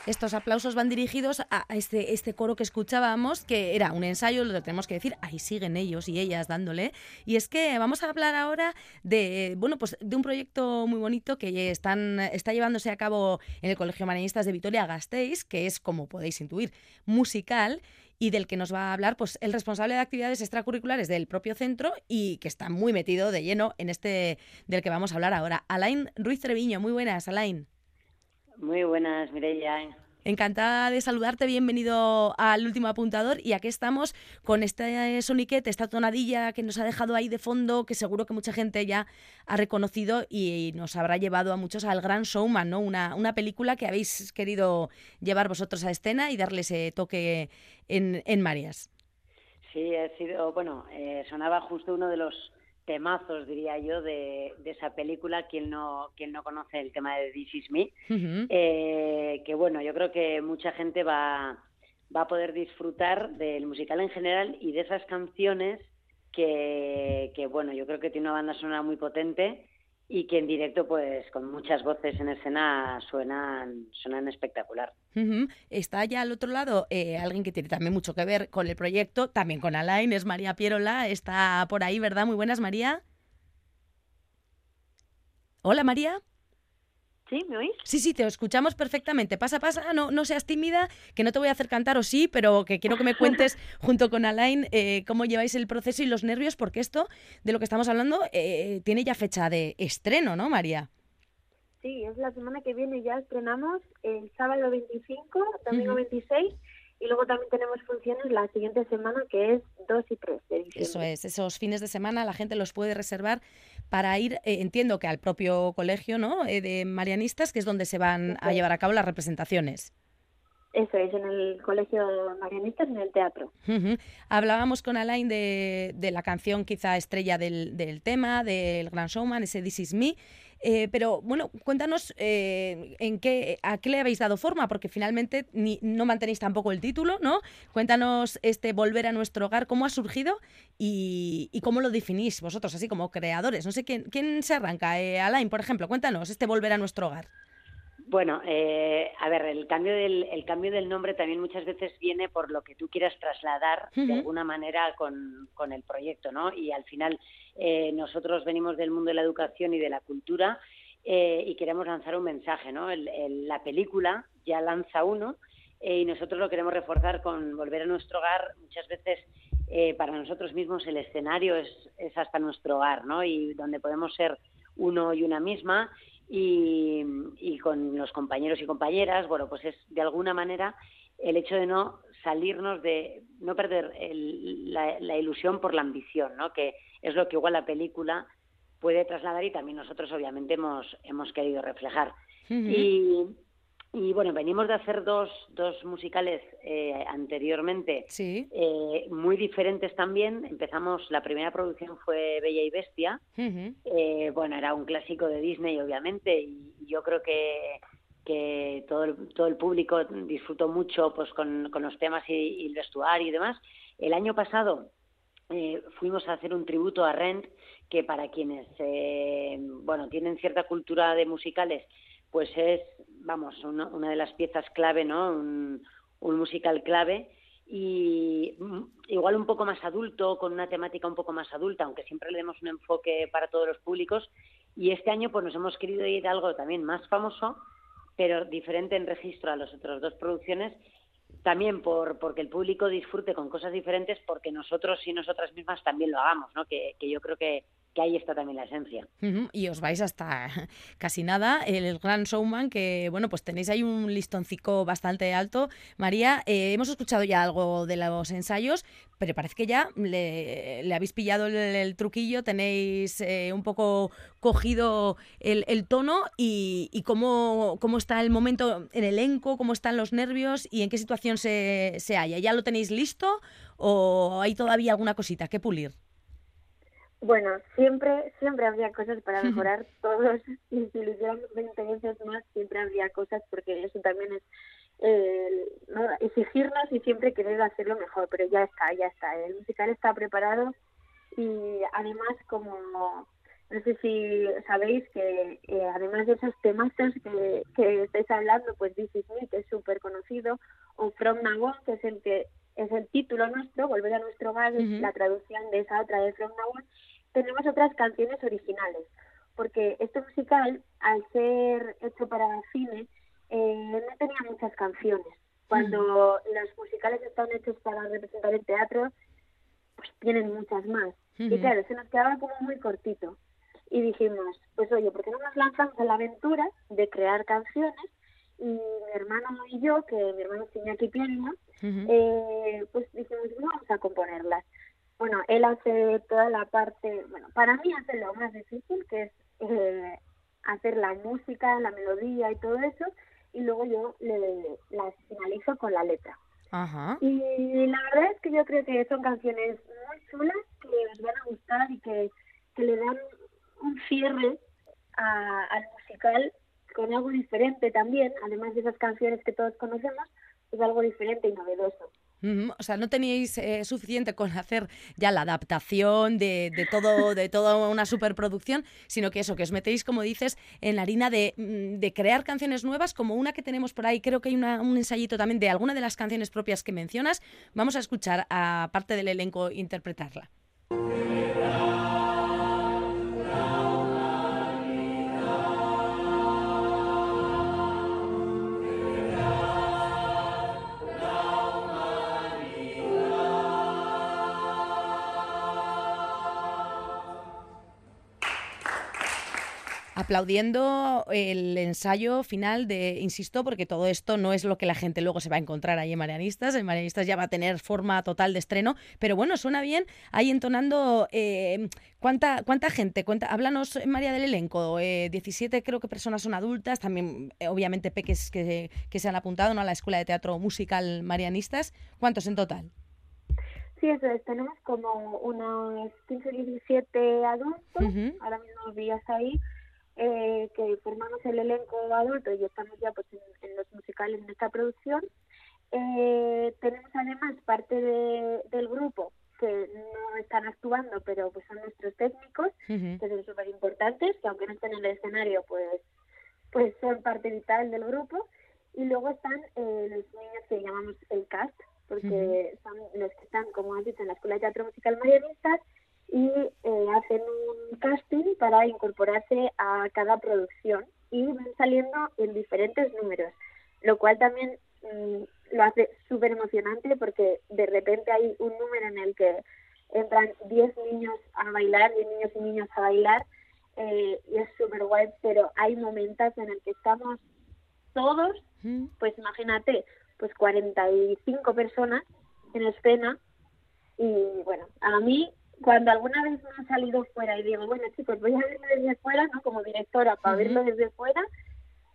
Estos aplausos van dirigidos a este, este coro que escuchábamos, que era un ensayo, lo tenemos que decir, ahí siguen ellos y ellas dándole. Y es que vamos a hablar ahora de, bueno, pues de un proyecto muy bonito que están, está llevándose a cabo en el Colegio Marianistas de Vitoria-Gasteiz, que es, como podéis intuir, musical y del que nos va a hablar pues el responsable de actividades extracurriculares del propio centro y que está muy metido de lleno en este del que vamos a hablar ahora. Alain Ruiz Treviño, muy buenas, Alain. Muy buenas, Mireia. Encantada de saludarte, bienvenido al último apuntador y aquí estamos con este soniquete, esta tonadilla que nos ha dejado ahí de fondo, que seguro que mucha gente ya ha reconocido y nos habrá llevado a muchos al Gran Showman, ¿no? Una, una película que habéis querido llevar vosotros a escena y darle ese toque en, en Marias. Sí, ha sido, bueno, eh, sonaba justo uno de los temazos, diría yo, de, esa película, quien no, quien no conoce el tema de This Is Me, eh, que bueno, yo creo que mucha gente va, va a poder disfrutar del musical en general y de esas canciones que, que bueno, yo creo que tiene una banda sonora muy potente y que en directo, pues con muchas voces en escena, suenan, suenan espectacular. Está ya al otro lado eh, alguien que tiene también mucho que ver con el proyecto, también con Alain, es María Pierola, está por ahí, ¿verdad? Muy buenas, María. Hola, María. ¿Sí? ¿Me oís? Sí, sí, te escuchamos perfectamente. Pasa, pasa, no, no seas tímida, que no te voy a hacer cantar o sí, pero que quiero que me <laughs> cuentes junto con Alain eh, cómo lleváis el proceso y los nervios, porque esto de lo que estamos hablando eh, tiene ya fecha de estreno, ¿no, María? Sí, es la semana que viene, ya estrenamos el sábado 25, domingo 26 y luego también tenemos funciones la siguiente semana que es 2 y 3 de diciembre. Eso es, esos fines de semana la gente los puede reservar para ir, eh, entiendo que al propio colegio ¿no? Eh, de Marianistas, que es donde se van a llevar a cabo las representaciones. Eso es, en el Colegio Marianistas, en el teatro. Hablábamos con Alain de, de, la canción quizá estrella del, del tema, del Gran Showman, ese This Is Me. Eh, pero bueno, cuéntanos eh, en qué, a qué le habéis dado forma, porque finalmente no mantenéis tampoco el título, ¿no? Cuéntanos este volver a nuestro hogar, cómo ha surgido y, cómo lo definís vosotros, así como creadores. No sé quién, quién se arranca, eh, Alain, por ejemplo, cuéntanos este volver a nuestro hogar. Bueno, eh, a ver, el cambio, del, el cambio del nombre también muchas veces viene por lo que tú quieras trasladar de alguna manera con, con, el proyecto, ¿no? Y al final eh, nosotros venimos del mundo de la educación y de la cultura eh, y queremos lanzar un mensaje, ¿no? la película ya lanza uno y nosotros lo queremos reforzar con volver a nuestro hogar. Muchas veces para nosotros mismos el escenario es, es hasta nuestro hogar, ¿no? Y donde podemos ser uno y una misma y, con los compañeros y compañeras, bueno, pues es de alguna manera el hecho de no salirnos de, no perder la, ilusión por la ambición, ¿no? Que es lo que igual la película puede trasladar y también nosotros obviamente hemos, hemos querido reflejar. Y y bueno, venimos de hacer dos, dos musicales eh, anteriormente, eh, muy diferentes también. Empezamos, la primera producción fue Bella y Bestia. Eh, bueno, era un clásico de Disney, obviamente, y yo creo que que todo el, todo el público disfrutó mucho pues con, los temas y, el vestuario y demás. El año pasado eh, fuimos a hacer un tributo a Rent, que para quienes eh, bueno tienen cierta cultura de musicales, pues es, vamos, una, de las piezas clave, ¿no? Un, musical clave y mm, igual un poco más adulto, con una temática un poco más adulta, aunque siempre le demos un enfoque para todos los públicos. Y este año pues nos hemos querido ir a algo también más famoso, pero diferente en registro a las otras dos producciones, también por porque el público disfrute con cosas diferentes, porque nosotros y nosotras mismas también lo hagamos, ¿no? Que yo creo que, que ahí está también la esencia. Y os vais hasta <laughs> casi nada, el Gran Showman, que bueno, pues tenéis ahí un listoncico bastante alto. María, eh, hemos escuchado ya algo de los ensayos, pero parece que ya le, habéis pillado el, truquillo, tenéis eh, un poco cogido el, tono y, cómo, cómo, está el momento en elenco, cómo están los nervios y en qué situación se, se halla. ¿Ya lo tenéis listo o hay todavía alguna cosita que pulir? Bueno, siempre siempre habría cosas para mejorar todos <laughs> y si lo hiciéramos 20 veces más siempre habría cosas porque eso también es eh, ¿no? exigirnos y siempre querer hacerlo mejor, pero ya está, ya está. El musical está preparado y además como no sé si sabéis que eh, además de esos temas que, que estáis hablando, pues This Is Me, que es súper conocido, o From Now On, que es el que es el título nuestro, Volver a nuestro hogar, es la traducción de esa otra de From Now On, tenemos otras canciones originales, porque este musical, al ser hecho para cine, eh, no tenía muchas canciones. Cuando los musicales están hechos para representar el teatro, pues tienen muchas más. Y claro, se nos quedaba como muy cortito. Y dijimos, pues oye, ¿por qué no nos lanzamos a la aventura de crear canciones? Y mi hermano y yo, que mi hermano tiene aquí piano, eh, pues dijimos, vamos a componerlas. Bueno, él hace toda la parte, bueno, para mí hace lo más difícil, que es eh, hacer la música, la melodía y todo eso, y luego yo le, las finalizo con la letra. Ajá. Y la verdad es que yo creo que son canciones muy chulas, que os van a gustar y que, que le dan un cierre al musical con algo diferente también, además de esas canciones que todos conocemos, es algo diferente y novedoso. O sea, no teníais eh, suficiente con hacer ya la adaptación de, de, todo, de toda una superproducción, sino que eso, que os metéis, como dices, en la harina de, mm, de crear canciones nuevas, como una que tenemos por ahí. Creo que hay un ensayito también de alguna de las canciones propias que mencionas. Vamos a escuchar a parte del elenco interpretarla. Aplaudiendo el ensayo final de, insisto, porque todo esto no es lo que la gente luego se va a encontrar ahí en Marianistas, en Marianistas ya va a tener forma total de estreno, pero bueno, suena bien ahí entonando eh, ¿cuánta, cuánta gente, cuánta, háblanos María del elenco, 17 eh, creo que personas son adultas, también eh, obviamente peques que, que se han apuntado ¿no? a la Escuela de Teatro Musical Marianistas, ¿cuántos en total? Sí, eso es. Tenemos como unos 15 17 adultos, ahora mismo días ahí, eh, que formamos el elenco adulto y estamos ya pues en, los musicales en esta producción. Eh, tenemos además parte del grupo que no están actuando, pero pues son nuestros técnicos, que son súper importantes, que aunque no estén en el escenario, pues, pues son parte vital del grupo. Y luego están eh, los niños que llamamos el cast, porque son los que están, como has dicho, en la Escuela de Teatro Musical Marianistas y eh, hacen un casting para incorporarse a cada producción y van saliendo en diferentes números, lo cual también mm, lo hace súper emocionante porque de repente hay un número en el que entran 10 niños a bailar, 10 niños y niñas a bailar eh, y es súper guay, pero hay momentos en el que estamos todos, pues imagínate, pues 45 personas en escena y bueno, a mí cuando alguna vez me he salido fuera y digo, bueno chicos, voy a verlo desde fuera, ¿no? Como directora, para verlo desde fuera,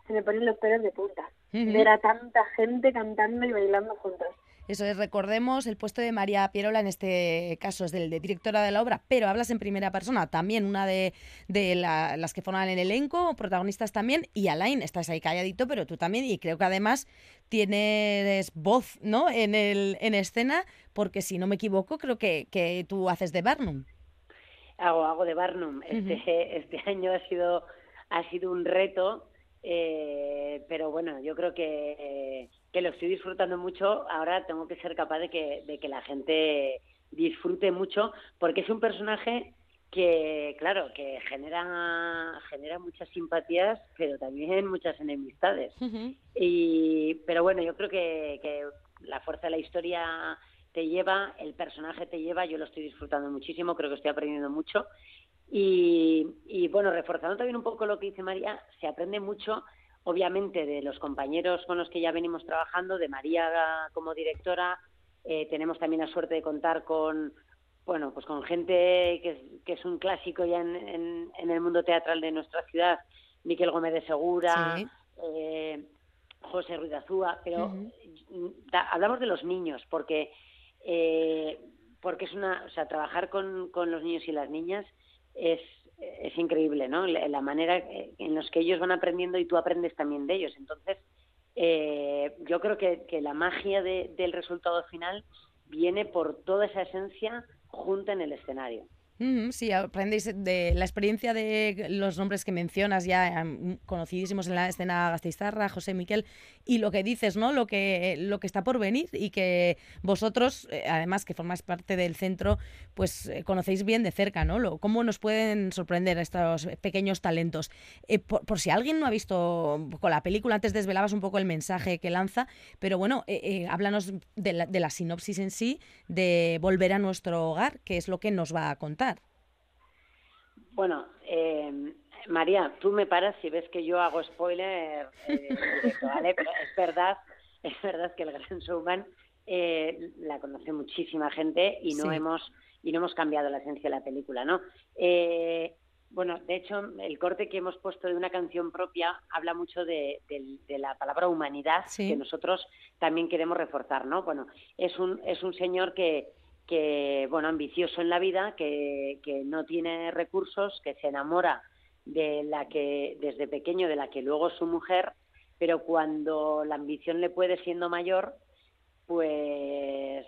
se me ponen los pelos de punta. Ver a tanta gente cantando y bailando juntos. Eso es, recordemos, el puesto de María Pierola en este caso es del de directora de la obra, pero hablas en primera persona, también una de, las que forman el elenco, protagonistas también, y Alain, estás ahí calladito, pero tú también, y creo que además tienes voz ¿no? en, el, en escena, porque si no me equivoco, creo que, que tú haces de Barnum. Hago, hago de Barnum. Este, <laughs> este año ha sido, ha sido un reto, eh, pero bueno, yo creo que, que, lo estoy disfrutando mucho. Ahora tengo que ser capaz de que, de que la gente disfrute mucho, porque es un personaje que, claro, que genera, genera muchas simpatías, pero también muchas enemistades. y, pero bueno, yo creo que, que la fuerza de la historia te lleva, el personaje te lleva, yo lo estoy disfrutando muchísimo, creo que estoy aprendiendo mucho. Y, y bueno, reforzando también un poco lo que dice María, se aprende mucho, obviamente, de los compañeros con los que ya venimos trabajando, de María como directora, eh, tenemos también la suerte de contar con, bueno, pues con gente que, que es un clásico ya en, en, el mundo teatral de nuestra ciudad, Miquel Gómez de Segura, eh, José Ruiz Azúa, pero hablamos de los niños, porque eh, porque es una, o sea, trabajar con, con los niños y las niñas es, es increíble, ¿no? La, manera en los que ellos van aprendiendo y tú aprendes también de ellos. Entonces, eh, yo creo que, que la magia del resultado final viene por toda esa esencia junta en el escenario. Sí, aprendéis de la experiencia de los nombres que mencionas ya em, conocidísimos en la escena Gasteizarra, José Miquel, y lo que dices, ¿no? Lo que, lo que está por venir y que vosotros, eh, además que formáis parte del centro, pues eh, conocéis bien de cerca, ¿no? Lo, ¿Cómo nos pueden sorprender estos pequeños talentos? Eh, por, si alguien no ha visto con la película, antes desvelabas un poco el mensaje que lanza, pero bueno, háblanos de la, de la sinopsis en sí, de volver a nuestro hogar, que es lo que nos va a contar. Bueno, eh, María, tú me paras si ves que yo hago spoiler eh, ¿vale? <laughs> Pero es verdad, es verdad que el Gran Showman eh, la conoce muchísima gente y no hemos y no hemos cambiado la esencia de la película, ¿no? Eh, bueno, de hecho, el corte que hemos puesto de una canción propia habla mucho de, la palabra humanidad que nosotros también queremos reforzar, ¿no? Bueno, es un, es un señor que, que, bueno, ambicioso en la vida, que, que no tiene recursos, que se enamora de la que, desde pequeño, de la que luego es su mujer, pero cuando la ambición le puede siendo mayor, pues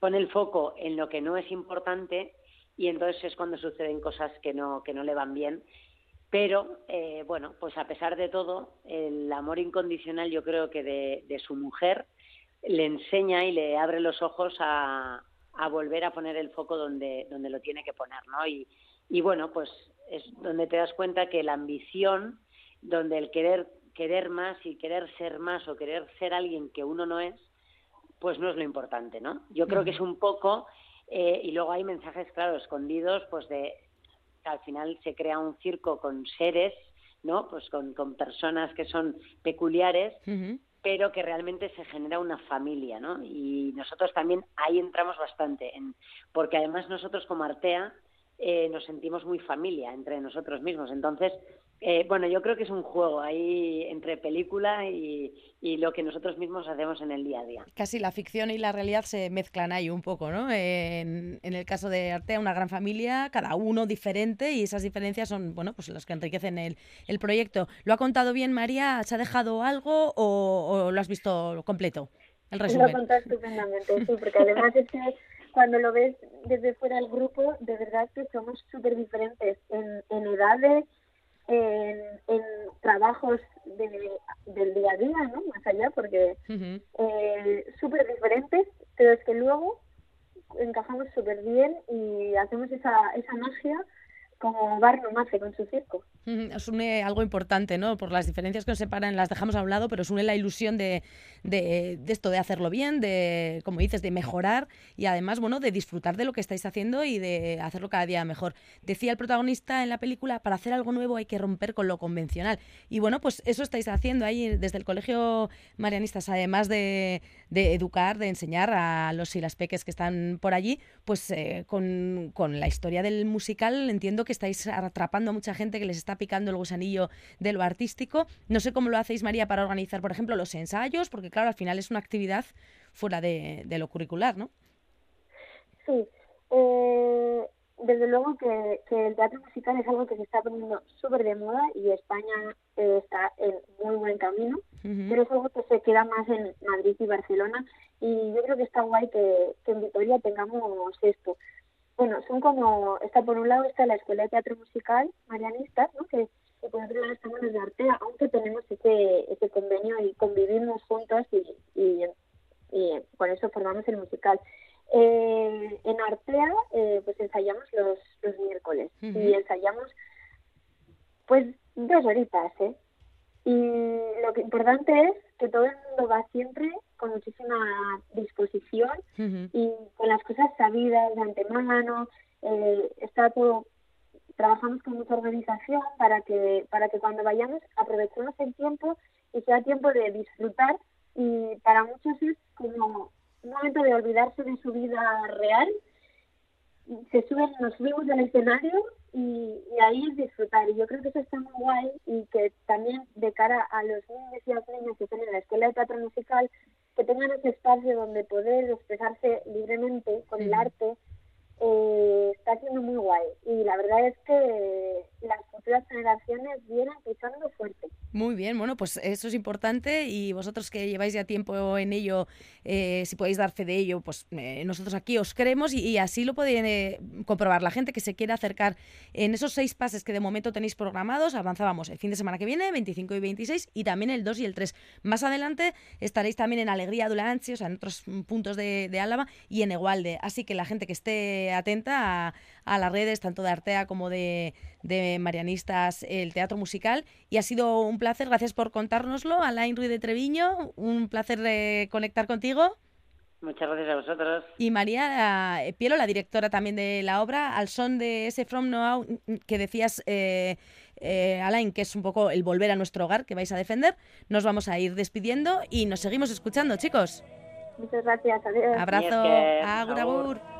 pone el foco en lo que no es importante y entonces es cuando suceden cosas que no, que no le van bien. Pero, eh, bueno, pues a pesar de todo, el amor incondicional yo creo que de, de su mujer le enseña y le abre los ojos a, a volver a poner el foco donde, donde lo tiene que poner, ¿no? Y, y bueno, pues es donde te das cuenta que la ambición, donde el querer querer más y querer ser más o querer ser alguien que uno no es, pues no es lo importante, ¿no? Yo creo que es un poco, eh, y luego hay mensajes, claro, escondidos, pues de que al final se crea un circo con seres, ¿no? Pues con, con personas que son peculiares, pero que realmente se genera una familia, ¿no? Y nosotros también ahí entramos bastante, en, porque además nosotros como Artea eh, nos sentimos muy familia entre nosotros mismos. Entonces, eh, bueno, yo creo que es un juego ahí entre película y, lo que nosotros mismos hacemos en el día a día. Casi la ficción y la realidad se mezclan ahí un poco, ¿no? En, el caso de Artea, una gran familia, cada uno diferente y esas diferencias son, bueno, pues las que enriquecen el, el proyecto. ¿Lo ha contado bien María? ¿Se ha dejado algo o, lo has visto completo? El resumen. Lo ha contado estupendamente, sí, porque además es que cuando lo ves desde fuera del grupo, de verdad que somos súper diferentes en, en edades, en, trabajos del día a día, ¿no? Más allá, porque eh, súper diferentes, pero es que luego encajamos súper bien y hacemos esa, esa magia como Barnum hace con su circo. <laughs> Os une algo importante, ¿no? Por las diferencias que nos separan las dejamos a un lado, pero os une la ilusión de, de, esto, de hacerlo bien, de, como dices, de mejorar y además, bueno, de disfrutar de lo que estáis haciendo y de hacerlo cada día mejor. Decía el protagonista en la película, para hacer algo nuevo hay que romper con lo convencional. Y bueno, pues eso estáis haciendo ahí desde el Colegio Marianistas, además de, educar, de enseñar a los y las peques que están por allí, pues eh, con, con la historia del musical entiendo que estáis atrapando a mucha gente que les está picando el gusanillo de lo artístico. No sé cómo lo hacéis, María, para organizar, por ejemplo, los ensayos, porque claro, al final es una actividad fuera de, lo curricular, ¿no? Sí. Eh, desde luego que, el teatro musical es algo que se está poniendo súper de moda y España eh, está en muy buen camino, pero es algo que se queda más en Madrid y Barcelona y yo creo que está guay que, en Vitoria tengamos esto. Bueno, son como, está por un lado está la Escuela de Teatro Musical Marianistas, ¿no? que, por otro lado estamos en Artea, aunque tenemos ese, ese convenio y convivimos juntos y, y, y con eso formamos el musical. Eh, en Artea, eh, pues ensayamos los, los miércoles y ensayamos, pues, dos horitas, ¿eh? Y lo que importante es que todo el mundo va siempre con muchísima disposición y con las cosas sabidas de antemano. Eh, está todo, trabajamos con mucha organización para que para que cuando vayamos aprovechemos el tiempo y sea tiempo de disfrutar y para muchos es como un momento de olvidarse de su vida real. Se suben, nos subimos al escenario y, ahí es disfrutar. Y yo creo que eso está muy guay y que también de cara a los niños y las niñas que están en la escuela de teatro musical, que tengan ese espacio donde poder expresarse libremente con el arte, eh, está siendo muy guay. Y la verdad es que las futuras generaciones vienen pisando fuerte. Muy bien, bueno, pues eso es importante y vosotros que lleváis ya tiempo en ello, eh, si podéis dar fe de ello, pues eh, nosotros aquí os creemos y, así lo puede comprobar la gente que se quiera acercar en esos seis pases que de momento tenéis programados. Avanzábamos el fin de semana que viene, 25 y 26, y también el 2 y el 3. Más adelante estaréis también en Alegría Dulanchi, o sea, en otros puntos de, de Álava y en Egualde. Así que la gente que esté atenta a, las redes, tanto de Artea como de, Marianistas, el teatro musical. Y ha sido un placer, gracias por contárnoslo. Alain Ruiz de Treviño, un placer conectar contigo. Muchas gracias a vosotros. Y María eh, Pielo, la directora también de la obra, al son de ese From Now que decías, eh, eh, Alain, que es un poco el volver a nuestro hogar que vais a defender, nos vamos a ir despidiendo y nos seguimos escuchando, chicos. Muchas gracias, adiós. Abrazo, agur. agur.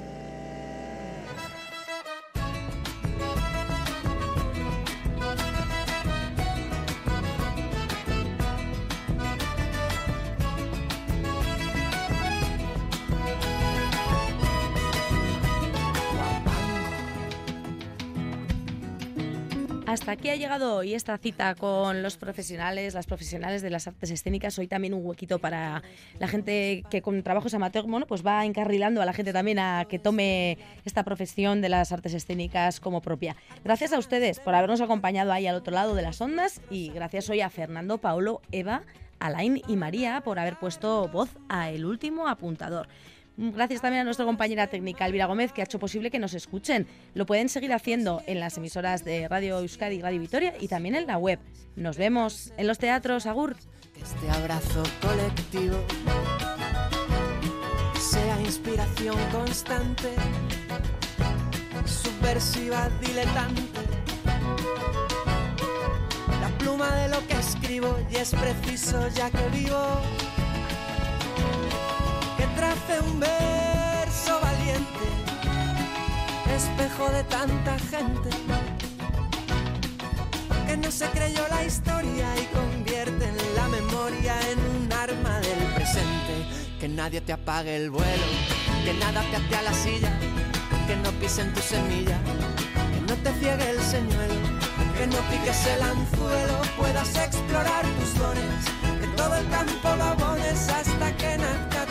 Hasta aquí ha llegado hoy esta cita con los profesionales, las profesionales de las artes escénicas. Hoy también un huequito para la gente que con trabajos amateur, bueno, pues va encarrilando a la gente también a que tome esta profesión de las artes escénicas como propia. Gracias a ustedes por habernos acompañado ahí al otro lado de las ondas y gracias hoy a Fernando, Paolo, Eva, Alain y María por haber puesto voz a El Último Apuntador. Gracias también a nuestra compañera técnica Elvira Gómez, que ha hecho posible que nos escuchen. Lo pueden seguir haciendo en las emisoras de Radio Euskadi y Radio Vitoria y también en la web. Nos vemos en los teatros, Agur. Este abrazo colectivo sea inspiración constante, subversiva, diletante. La pluma de lo que escribo y es preciso ya que vivo trace un verso valiente, espejo de tanta gente que no se creyó la historia y convierte en la memoria en un arma del presente. Que nadie te apague el vuelo, que nada te ate la silla, que no pisen tu semilla, que no te ciegue el señuelo, que no piques el anzuelo, puedas explorar tus dones, que todo el campo lo abones hasta que nazca